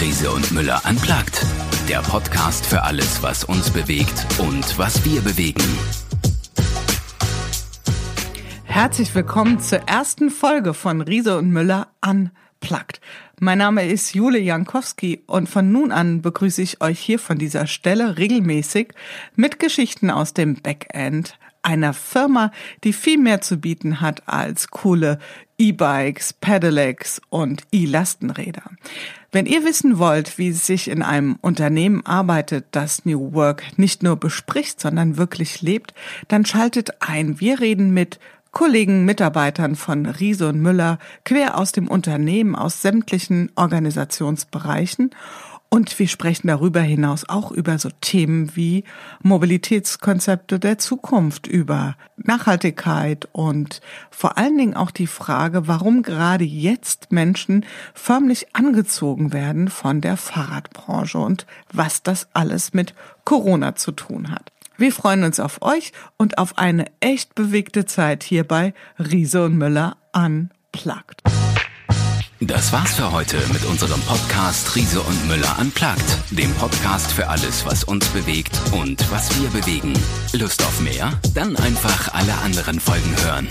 Riese und Müller anplagt. Der Podcast für alles, was uns bewegt und was wir bewegen. Herzlich willkommen zur ersten Folge von Riese und Müller unplugged. Mein Name ist Jule Jankowski und von nun an begrüße ich euch hier von dieser Stelle regelmäßig mit Geschichten aus dem Backend einer Firma, die viel mehr zu bieten hat als coole E-Bikes, Pedelecs und E-Lastenräder. Wenn ihr wissen wollt, wie es sich in einem Unternehmen arbeitet, das New Work nicht nur bespricht, sondern wirklich lebt, dann schaltet ein. Wir reden mit Kollegen, Mitarbeitern von Riese und Müller quer aus dem Unternehmen, aus sämtlichen Organisationsbereichen und wir sprechen darüber hinaus auch über so Themen wie Mobilitätskonzepte der Zukunft, über Nachhaltigkeit und vor allen Dingen auch die Frage, warum gerade jetzt Menschen förmlich angezogen werden von der Fahrradbranche und was das alles mit Corona zu tun hat. Wir freuen uns auf euch und auf eine echt bewegte Zeit hier bei Riese und Müller Unplugged. Das war's für heute mit unserem Podcast Riese und Müller Unplugged, dem Podcast für alles, was uns bewegt und was wir bewegen. Lust auf mehr? Dann einfach alle anderen Folgen hören.